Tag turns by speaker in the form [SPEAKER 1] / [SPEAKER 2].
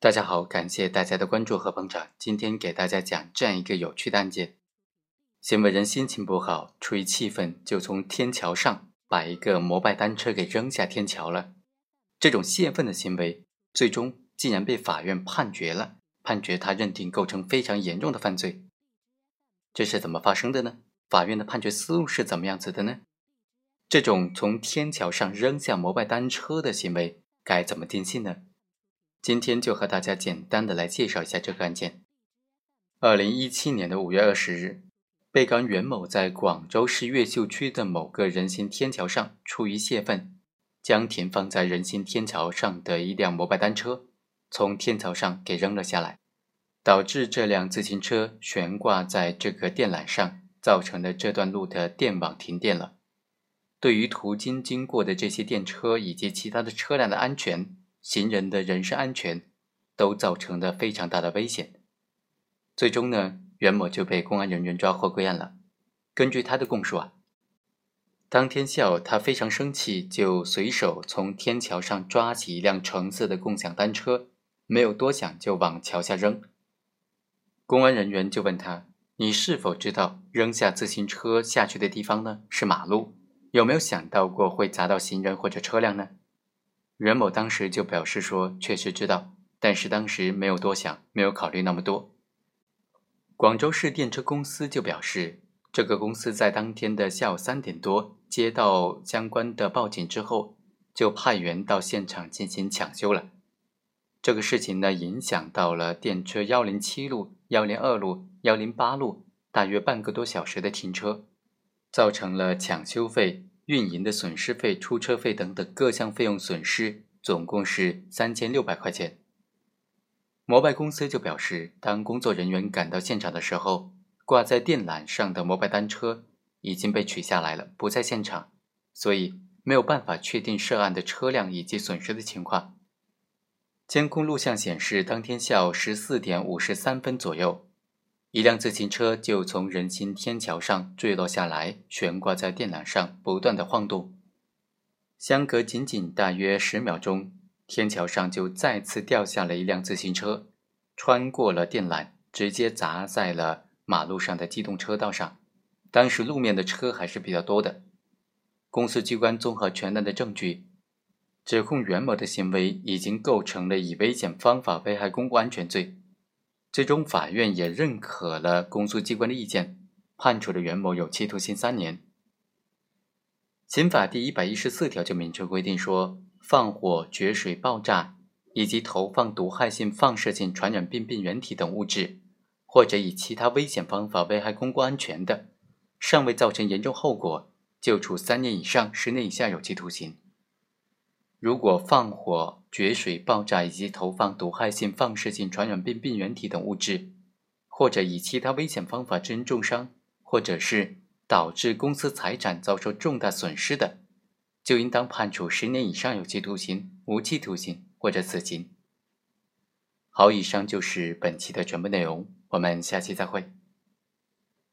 [SPEAKER 1] 大家好，感谢大家的关注和捧场。今天给大家讲这样一个有趣的案件：行为人心情不好，出于气愤，就从天桥上把一个摩拜单车给扔下天桥了。这种泄愤的行为，最终竟然被法院判决了，判决他认定构成非常严重的犯罪。这是怎么发生的呢？法院的判决思路是怎么样子的呢？这种从天桥上扔下摩拜单车的行为该怎么定性呢？今天就和大家简单的来介绍一下这个案件。二零一七年的五月二十日，被告人袁某在广州市越秀区的某个人行天桥上，出于泄愤，将停放在人行天桥上的一辆摩拜单车从天桥上给扔了下来，导致这辆自行车悬挂在这个电缆上，造成了这段路的电网停电了。对于途经经过的这些电车以及其他的车辆的安全。行人的人身安全都造成了非常大的危险，最终呢，袁某就被公安人员抓获归案了。根据他的供述啊，当天下午他非常生气，就随手从天桥上抓起一辆橙色的共享单车，没有多想就往桥下扔。公安人员就问他：“你是否知道扔下自行车下去的地方呢是马路？有没有想到过会砸到行人或者车辆呢？”袁某当时就表示说：“确实知道，但是当时没有多想，没有考虑那么多。”广州市电车公司就表示，这个公司在当天的下午三点多接到相关的报警之后，就派员到现场进行抢修了。这个事情呢，影响到了电车幺零七路、幺零二路、幺零八路大约半个多小时的停车，造成了抢修费。运营的损失费、出车费等等各项费用损失，总共是三千六百块钱。摩拜公司就表示，当工作人员赶到现场的时候，挂在电缆上的摩拜单车已经被取下来了，不在现场，所以没有办法确定涉案的车辆以及损失的情况。监控录像显示，当天下午十四点五十三分左右。一辆自行车就从人行天桥上坠落下来，悬挂在电缆上，不断的晃动。相隔仅仅大约十秒钟，天桥上就再次掉下了一辆自行车，穿过了电缆，直接砸在了马路上的机动车道上。当时路面的车还是比较多的。公诉机关综合全案的证据，指控袁某的行为已经构成了以危险方法危害公共安全罪。最终，法院也认可了公诉机关的意见，判处了袁某有期徒刑三年。刑法第一百一十四条就明确规定说，放火、决水、爆炸以及投放毒害性、放射性、传染病病原体等物质，或者以其他危险方法危害公共安全的，尚未造成严重后果，就处三年以上十年以下有期徒刑。如果放火、决水、爆炸以及投放毒害性、放射性、传染病病原体等物质，或者以其他危险方法致人重伤，或者是导致公司财产遭受重大损失的，就应当判处十年以上有期徒刑、无期徒刑或者死刑。好，以上就是本期的全部内容，我们下期再会。